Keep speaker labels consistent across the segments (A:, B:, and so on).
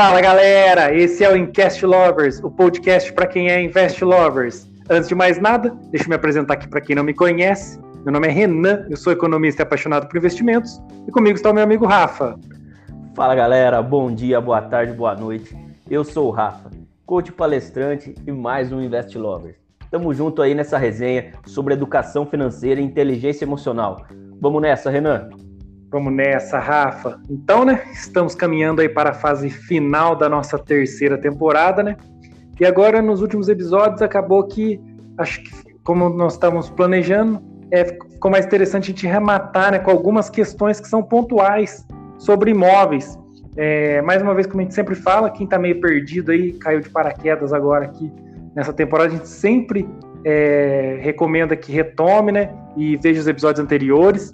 A: Fala galera, esse é o Incast Lovers, o podcast para quem é Invest Lovers. Antes de mais nada, deixa eu me apresentar aqui para quem não me conhece. Meu nome é Renan, eu sou economista e apaixonado por investimentos, e comigo está o meu amigo Rafa.
B: Fala galera, bom dia, boa tarde, boa noite. Eu sou o Rafa, coach palestrante e mais um Invest Lovers. Tamo junto aí nessa resenha sobre educação financeira e inteligência emocional. Vamos nessa, Renan?
A: Vamos nessa, Rafa. Então, né, estamos caminhando aí para a fase final da nossa terceira temporada, né? E agora, nos últimos episódios, acabou que, acho que, como nós estávamos planejando, é, ficou mais interessante a gente rematar né, com algumas questões que são pontuais sobre imóveis. É, mais uma vez, como a gente sempre fala, quem está meio perdido aí, caiu de paraquedas agora aqui nessa temporada, a gente sempre é, recomenda que retome, né? E veja os episódios anteriores.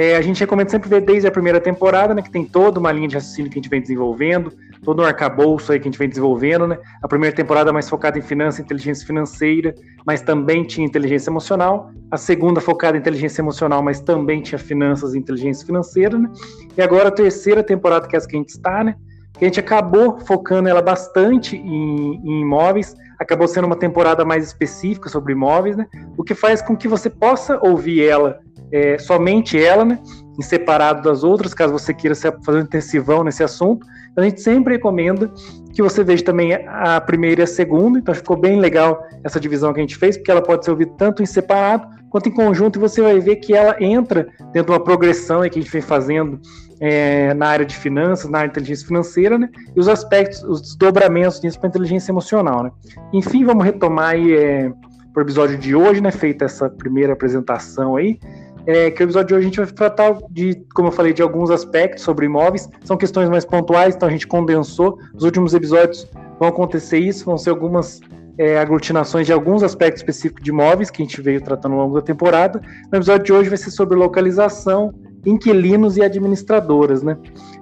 A: É, a gente recomenda sempre ver desde a primeira temporada, né? Que tem toda uma linha de raciocínio que a gente vem desenvolvendo, todo um arcabouço aí que a gente vem desenvolvendo, né? A primeira temporada mais focada em finança e inteligência financeira, mas também tinha inteligência emocional. A segunda focada em inteligência emocional, mas também tinha finanças e inteligência financeira, né? E agora a terceira temporada, que é essa que a gente está, né? Que a gente acabou focando ela bastante em, em imóveis, acabou sendo uma temporada mais específica sobre imóveis, né? O que faz com que você possa ouvir ela é, somente ela, né, em separado das outras, caso você queira fazer um intensivão nesse assunto. Então, a gente sempre recomenda que você veja também a primeira e a segunda, então ficou bem legal essa divisão que a gente fez, porque ela pode ser ouvida tanto em separado quanto em conjunto, e você vai ver que ela entra dentro de uma progressão que a gente vem fazendo é, na área de finanças, na área de inteligência financeira, né? E os aspectos, os desdobramentos disso para inteligência emocional, né? Enfim, vamos retomar aí é, para o episódio de hoje, né? Feita essa primeira apresentação aí é, que o episódio de hoje a gente vai tratar de, como eu falei, de alguns aspectos sobre imóveis. São questões mais pontuais, então a gente condensou. Os últimos episódios vão acontecer isso, vão ser algumas é, aglutinações de alguns aspectos específicos de imóveis que a gente veio tratando ao longo da temporada. No episódio de hoje vai ser sobre localização, inquilinos e administradoras, né?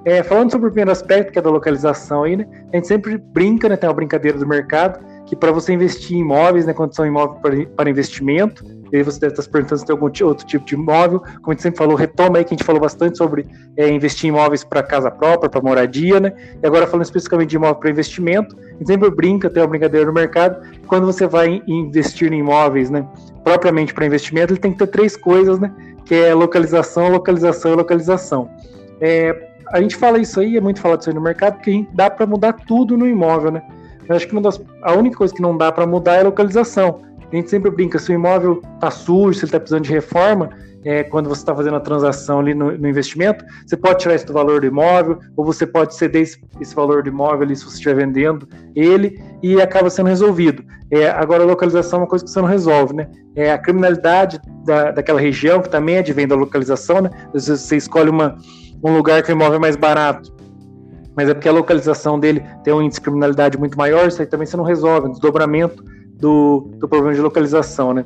A: É, falando sobre o primeiro aspecto, que é da localização aí, né? A gente sempre brinca, né? Tem uma brincadeira do mercado, que para você investir em imóveis, né? Quando são imóveis para investimento, e aí você deve estar se perguntando se tem algum outro tipo de imóvel. Como a gente sempre falou, retoma aí que a gente falou bastante sobre é, investir em imóveis para casa própria, para moradia, né? E agora falando especificamente de imóvel para investimento, a gente sempre brinca, tem uma brincadeira no mercado, quando você vai investir em imóveis, né? Propriamente para investimento, ele tem que ter três coisas, né? Que é localização, localização e localização. É, a gente fala isso aí, é muito falado isso aí no mercado, porque dá para mudar tudo no imóvel, né? Eu acho que das, a única coisa que não dá para mudar é a localização. A gente sempre brinca, se o imóvel está sujo, se ele está precisando de reforma, é, quando você está fazendo a transação ali no, no, investimento, você pode tirar isso do valor do imóvel, ou você pode ceder esse, esse valor do imóvel ali se você estiver vendendo ele, e acaba sendo resolvido. É, agora, a localização é uma coisa que você não resolve, né? É a criminalidade da, daquela região, que também advém da localização, né? Às vezes você escolhe uma, um lugar que o imóvel é mais barato, mas é porque a localização dele tem um índice de criminalidade muito maior, isso aí também você não resolve, um desdobramento do, do problema de localização, né?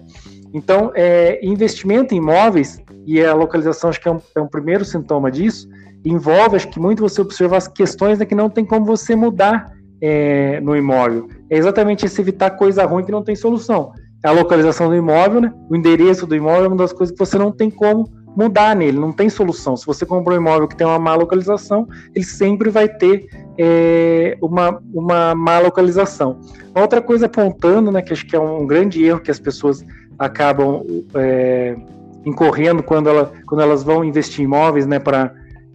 A: Então, é, investimento em imóveis, e a localização acho que é um, é um, primeiro sintoma disso, envolve, acho que muito você observar as questões né, que não tem como você mudar é, no imóvel. É exatamente esse evitar coisa ruim que não tem solução. A localização do imóvel, né, o endereço do imóvel é uma das coisas que você não tem como mudar nele, não tem solução. Se você comprou um imóvel que tem uma má localização, ele sempre vai ter é, uma, uma má localização. Outra coisa apontando, né, que acho que é um grande erro que as pessoas acabam é, incorrendo quando, ela, quando elas vão investir em imóveis né, para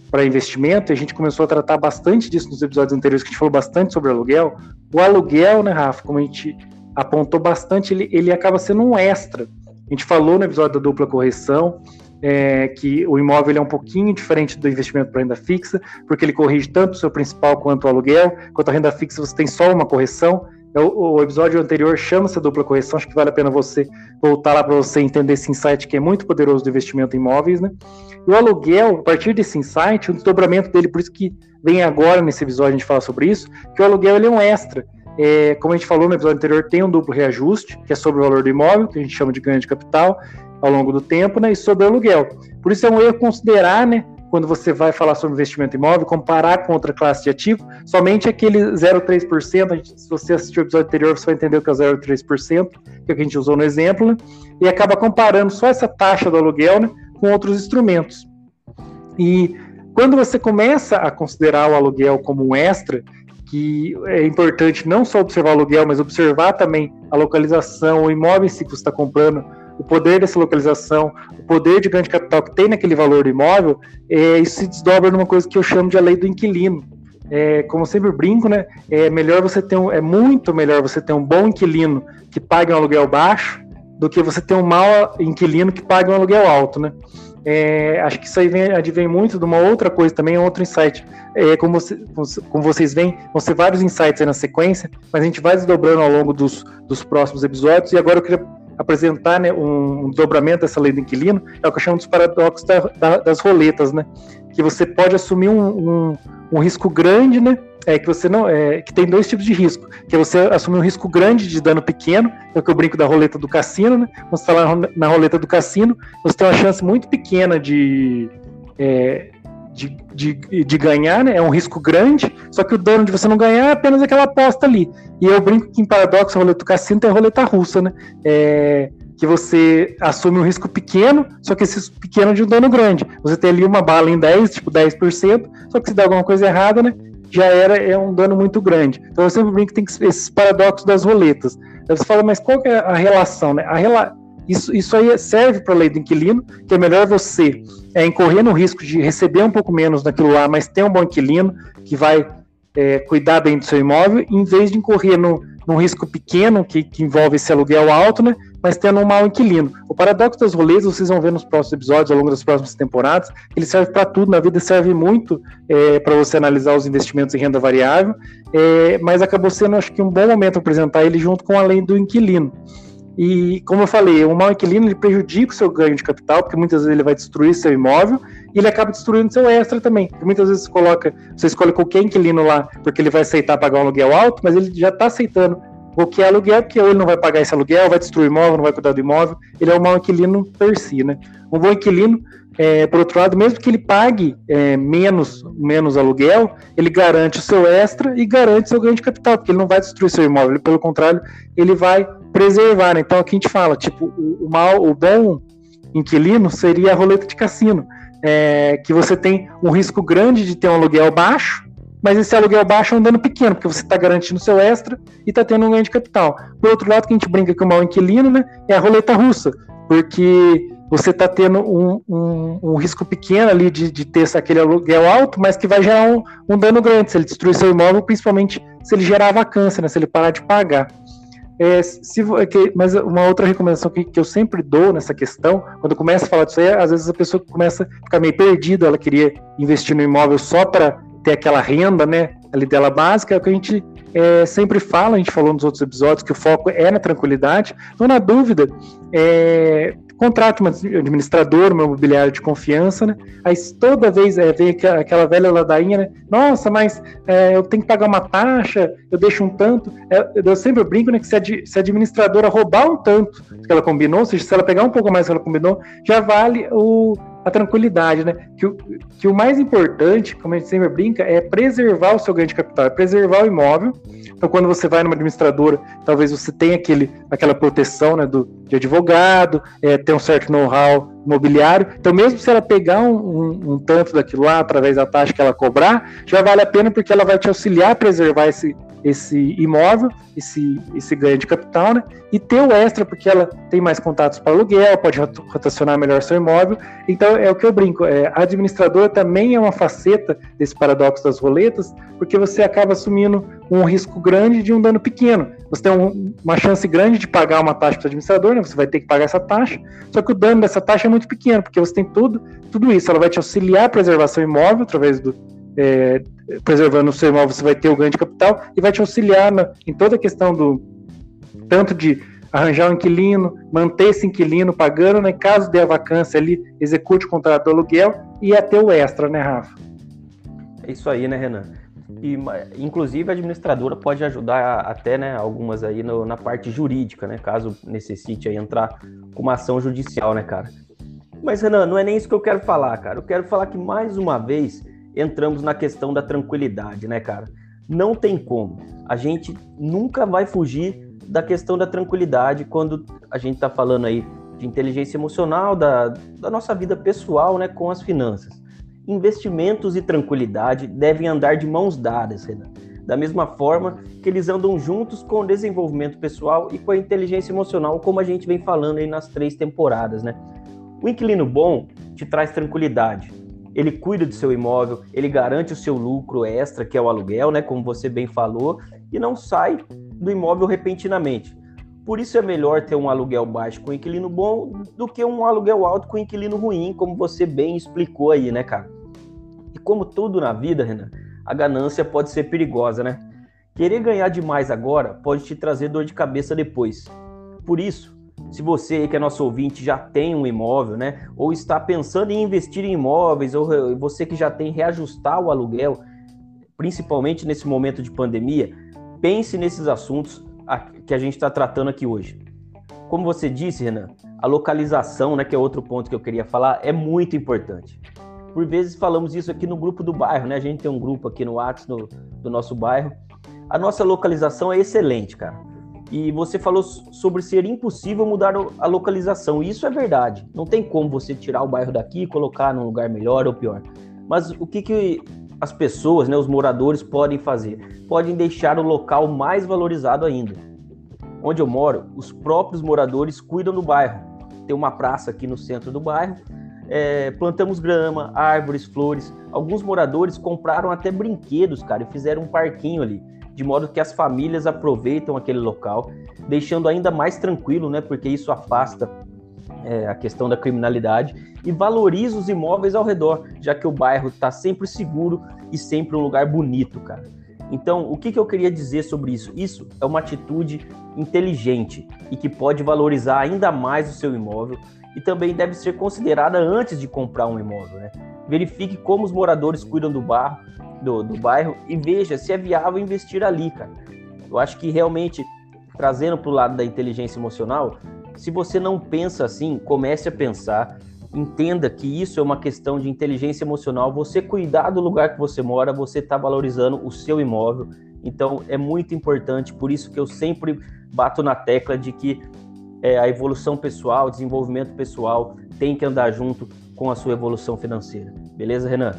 A: para investimento, e a gente começou a tratar bastante disso nos episódios anteriores, que a gente falou bastante sobre aluguel. O aluguel, né, Rafa, como a gente apontou bastante, ele, ele acaba sendo um extra. A gente falou no episódio da dupla correção, é, que o imóvel é um pouquinho diferente do investimento para renda fixa, porque ele corrige tanto o seu principal quanto o aluguel, quanto a renda fixa você tem só uma correção. É o, o episódio anterior chama-se dupla correção, acho que vale a pena você voltar lá para você entender esse insight que é muito poderoso do investimento em imóveis, né? E o aluguel, a partir desse insight, o desdobramento dele, por isso que vem agora nesse episódio a gente fala sobre isso, que o aluguel ele é um extra. É, como a gente falou no episódio anterior, tem um duplo reajuste, que é sobre o valor do imóvel, que a gente chama de ganho de capital, ao longo do tempo, né, e sobre aluguel. Por isso é um erro considerar, né, quando você vai falar sobre investimento imóvel, comparar com outra classe de ativo, somente aquele 0,3%, se você assistiu o episódio anterior, você vai entender o que é 0,3%, que é o que a gente usou no exemplo, né, e acaba comparando só essa taxa do aluguel né, com outros instrumentos. E quando você começa a considerar o aluguel como um extra, que é importante não só observar o aluguel, mas observar também a localização, o imóvel em si que você está comprando, o poder dessa localização, o poder de grande capital que tem naquele valor do imóvel, é, isso se desdobra numa coisa que eu chamo de a lei do inquilino. É, como sempre brinco, né? É melhor você ter um, é muito melhor você ter um bom inquilino que pague um aluguel baixo do que você ter um mau inquilino que pague um aluguel alto, né? É, acho que isso aí vem, advém muito de uma outra coisa também, outro insight. É, como, você, como, vocês veem, vão ser vários insights aí na sequência, mas a gente vai desdobrando ao longo dos, dos próximos episódios. E agora eu queria apresentar né, um, desdobramento dessa lei do inquilino, é o que eu chamo dos paradoxos da, da, das roletas, né? Que você pode assumir um, um, um risco grande, né? é que você não é que tem dois tipos de risco, que é você assumir um risco grande de dano pequeno, é o que eu brinco da roleta do cassino, né? Você está lá na roleta do cassino, você tem uma chance muito pequena de, é, de, de, de, ganhar, né? É um risco grande, só que o dano de você não ganhar é apenas aquela aposta ali. E eu brinco que em paradoxo roleta cassino a roleta russa, né? É, que você assume um risco pequeno, só que esse pequeno de um dano grande. Você tem ali uma bala em 10, tipo 10%, só que se der alguma coisa errada, né? já era é um dano muito grande. Então eu sempre brinco que tem esses paradoxos das roletas. Aí você fala, mas qual é a relação? Né? A rela... isso, isso aí serve para a lei do inquilino, que é melhor você é, incorrer no risco de receber um pouco menos naquilo lá, mas ter um bom inquilino que vai é, cuidar bem do seu imóvel, em vez de incorrer no, num risco pequeno que, que envolve esse aluguel alto, né? mas tendo um mau inquilino. O paradoxo das roletas, vocês vão ver nos próximos episódios, ao longo das próximas temporadas, ele serve para tudo na vida, serve muito é, para você analisar os investimentos em renda variável, é, mas acabou sendo, acho que, um bom momento apresentar ele junto com a lei do inquilino. E, como eu falei, o mau inquilino ele prejudica o seu ganho de capital, porque muitas vezes ele vai destruir seu imóvel e ele acaba destruindo seu extra também. Porque muitas vezes você coloca, você escolhe qualquer inquilino lá porque ele vai aceitar pagar um aluguel alto, mas ele já está aceitando o que é aluguel, porque ou ele não vai pagar esse aluguel, vai destruir o imóvel, não vai cuidar do imóvel, ele é um mau inquilino per si, né? Um bom inquilino, é, por outro lado, mesmo que ele pague é, menos, menos aluguel, ele garante o seu extra e garante seu ganho de capital, porque ele não vai destruir seu imóvel, pelo contrário, ele vai preservar, né? Então aqui a gente fala, tipo, o, mal, o bom inquilino seria a roleta de cassino, é, que você tem um risco grande de ter um aluguel baixo, mas esse aluguel baixo é um dano pequeno, porque você está garantindo seu extra e está tendo um ganho de capital. Por outro lado, que a gente brinca com o mau inquilino, né, é a roleta russa, porque você está tendo um, um, um, risco pequeno ali de, de ter aquele aluguel alto, mas que vai gerar um, um, dano grande se ele destruir seu imóvel, principalmente se ele gerar vacância, né, se ele parar de pagar. É, se, é mas uma outra recomendação que, que, eu sempre dou nessa questão, quando começa a falar disso aí, às vezes a pessoa começa a ficar meio perdida, ela queria investir no imóvel só para ter aquela renda, né, ali dela básica, é o que a gente é, sempre fala, a gente falou nos outros episódios, que o foco é na tranquilidade. Então, na dúvida, é, contrate um administrador, uma imobiliária de confiança, né? Aí toda vez é, vem aquela velha ladainha, né? Nossa, mas é, eu tenho que pagar uma taxa, eu deixo um tanto. É, eu sempre brinco, né? Que se a, se a administradora roubar um tanto que ela combinou, ou seja, se ela pegar um pouco mais que ela combinou, já vale o, a tranquilidade, né? Que o, que o mais importante, como a gente sempre brinca, é preservar o seu ganho de capital, é preservar o imóvel. Então, quando você vai numa administradora, talvez você tenha aquele, aquela proteção né, do, de advogado, é, ter um certo know-how imobiliário. Então, mesmo se ela pegar um, um, um, tanto daquilo lá através da taxa que ela cobrar, já vale a pena porque ela vai te auxiliar a preservar esse, esse imóvel, esse, esse ganho de capital, né? E ter o extra, porque ela tem mais contatos para aluguel, pode rotacionar melhor seu imóvel. Então, é o que eu brinco. É, a administradora também é uma faceta desse paradoxo das roletas, porque você acaba assumindo um risco grande de um dano pequeno. Você tem um, uma chance grande de pagar uma taxa para o administrador, né? Você vai ter que pagar essa taxa, só que o dano dessa taxa é muito pequeno, porque você tem tudo, tudo isso. Ela vai te auxiliar a preservar seu imóvel através do, é, preservando o seu imóvel, você vai ter o ganho de capital e vai te auxiliar na, em toda a questão do tanto de arranjar um inquilino, manter esse inquilino pagando, né? Caso dê a vacância ali, execute o contrato do aluguel e até o extra, né, Rafa?
B: É isso aí, né, Renan? E, inclusive, a administradora pode ajudar até, né, algumas aí no, na parte jurídica, né, caso necessite aí entrar com uma ação judicial, né, cara? Mas, Renan, não é nem isso que eu quero falar, cara. Eu quero falar que, mais uma vez, entramos na questão da tranquilidade, né, cara? Não tem como. A gente nunca vai fugir da questão da tranquilidade quando a gente está falando aí de inteligência emocional, da, da nossa vida pessoal, né, com as finanças. Investimentos e tranquilidade devem andar de mãos dadas, Renan. Da mesma forma que eles andam juntos com o desenvolvimento pessoal e com a inteligência emocional, como a gente vem falando aí nas três temporadas, né? O inquilino bom te traz tranquilidade. Ele cuida do seu imóvel, ele garante o seu lucro extra, que é o aluguel, né? Como você bem falou, e não sai do imóvel repentinamente. Por isso é melhor ter um aluguel baixo com inquilino bom do que um aluguel alto com inquilino ruim, como você bem explicou aí, né, cara? E como tudo na vida, Renan, a ganância pode ser perigosa, né? Querer ganhar demais agora pode te trazer dor de cabeça depois. Por isso, se você que é nosso ouvinte já tem um imóvel, né, ou está pensando em investir em imóveis, ou você que já tem reajustar o aluguel, principalmente nesse momento de pandemia, pense nesses assuntos que a gente está tratando aqui hoje. Como você disse, Renan, a localização, né, que é outro ponto que eu queria falar, é muito importante. Por vezes falamos isso aqui no grupo do bairro, né? A gente tem um grupo aqui no WhatsApp do, do nosso bairro. A nossa localização é excelente, cara. E você falou sobre ser impossível mudar a localização. E isso é verdade. Não tem como você tirar o bairro daqui e colocar num lugar melhor ou pior. Mas o que, que as pessoas, né, os moradores podem fazer? Podem deixar o local mais valorizado ainda. Onde eu moro, os próprios moradores cuidam do bairro. Tem uma praça aqui no centro do bairro. É, plantamos grama, árvores, flores. Alguns moradores compraram até brinquedos, cara, e fizeram um parquinho ali de modo que as famílias aproveitam aquele local, deixando ainda mais tranquilo, né? Porque isso afasta é, a questão da criminalidade e valoriza os imóveis ao redor, já que o bairro está sempre seguro e sempre um lugar bonito, cara. Então, o que, que eu queria dizer sobre isso? Isso é uma atitude inteligente e que pode valorizar ainda mais o seu imóvel e também deve ser considerada antes de comprar um imóvel. Né? Verifique como os moradores cuidam do, bar, do, do bairro e veja se é viável investir ali, cara. Eu acho que realmente, trazendo para o lado da inteligência emocional, se você não pensa assim, comece a pensar, entenda que isso é uma questão de inteligência emocional. Você cuidar do lugar que você mora, você está valorizando o seu imóvel. Então é muito importante, por isso que eu sempre bato na tecla de que é, a evolução pessoal, desenvolvimento pessoal tem que andar junto com a sua evolução financeira. Beleza, Renan?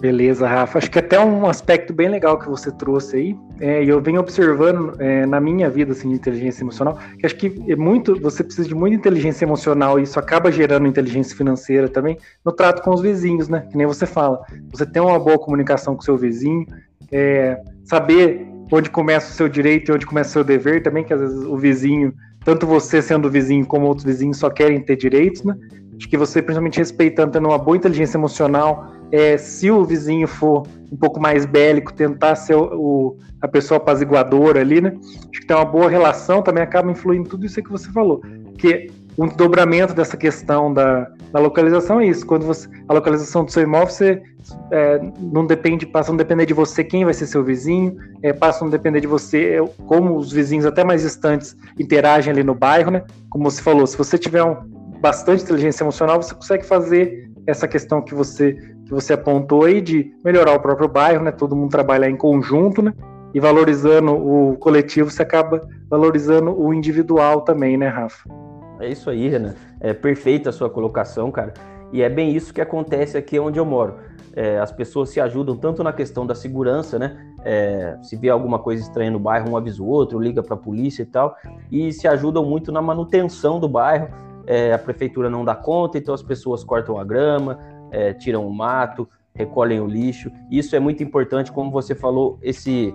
A: Beleza, Rafa. Acho que até um aspecto bem legal que você trouxe aí, é, e eu venho observando é, na minha vida assim, de inteligência emocional, que acho que é muito, você precisa de muita inteligência emocional e isso acaba gerando inteligência financeira também no trato com os vizinhos, né? Que nem você fala. Você tem uma boa comunicação com o seu vizinho, é, saber onde começa o seu direito e onde começa o seu dever também, que às vezes o vizinho, tanto você sendo vizinho como outros vizinhos só querem ter direitos, né? Acho que você, principalmente respeitando, tendo uma boa inteligência emocional, é, se o vizinho for um pouco mais bélico, tentar ser o, o, a pessoa apaziguadora ali, né? Acho que tem uma boa relação, também acaba influindo tudo isso que você falou. Que um dobramento dessa questão da, da localização é isso. Quando você, a localização do seu imóvel, você é, não depende, passa a não depender de você quem vai ser seu vizinho, é, passa a não depender de você é, como os vizinhos até mais distantes interagem ali no bairro, né? Como você falou, se você tiver um, bastante inteligência emocional, você consegue fazer essa questão que você que você apontou aí de melhorar o próprio bairro, né? Todo mundo trabalhar em conjunto, né? E valorizando o coletivo, você acaba valorizando o individual também, né, Rafa?
B: É isso aí, Renan. É perfeita a sua colocação, cara. E é bem isso que acontece aqui onde eu moro. É, as pessoas se ajudam tanto na questão da segurança, né? É, se vê alguma coisa estranha no bairro, um avisa o outro, liga para a polícia e tal, e se ajudam muito na manutenção do bairro é, a prefeitura não dá conta, então as pessoas cortam a grama, é, tiram o mato, recolhem o lixo. Isso é muito importante, como você falou, esse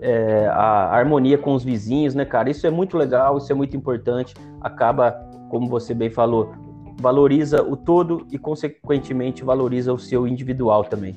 B: é, a harmonia com os vizinhos, né, cara? Isso é muito legal, isso é muito importante. Acaba, como você bem falou, valoriza o todo e, consequentemente, valoriza o seu individual também.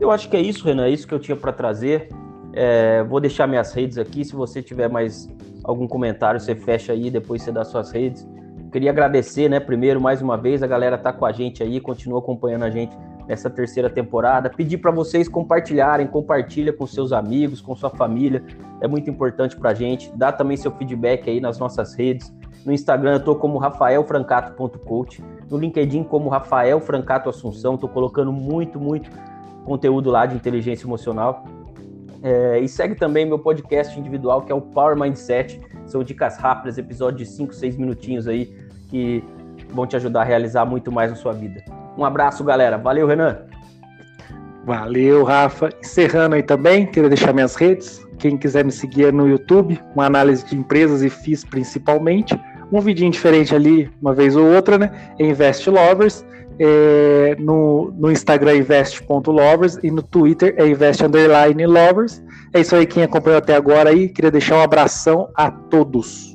B: Eu acho que é isso, Renan, é isso que eu tinha para trazer. É, vou deixar minhas redes aqui. Se você tiver mais algum comentário, você fecha aí, depois você dá suas redes. Queria agradecer, né, primeiro, mais uma vez, a galera tá com a gente aí, continua acompanhando a gente nessa terceira temporada. Pedir para vocês compartilharem, compartilha com seus amigos, com sua família, é muito importante para a gente. Dá também seu feedback aí nas nossas redes. No Instagram eu tô como rafaelfrancato.coach, no LinkedIn como Rafael Francato Assunção, tô colocando muito, muito conteúdo lá de inteligência emocional. É, e segue também meu podcast individual, que é o Power Mindset. São dicas rápidas, episódios de 5, 6 minutinhos aí, que vão te ajudar a realizar muito mais na sua vida. Um abraço, galera. Valeu, Renan.
A: Valeu, Rafa. Encerrando aí também, queria deixar minhas redes. Quem quiser me seguir é no YouTube, uma análise de empresas e FIIs principalmente. Um vidinho diferente ali, uma vez ou outra, né? Invest Lovers. É, no, no Instagram invest.lovers e no Twitter é invest lovers. É isso aí quem acompanhou até agora aí. Queria deixar um abração a todos.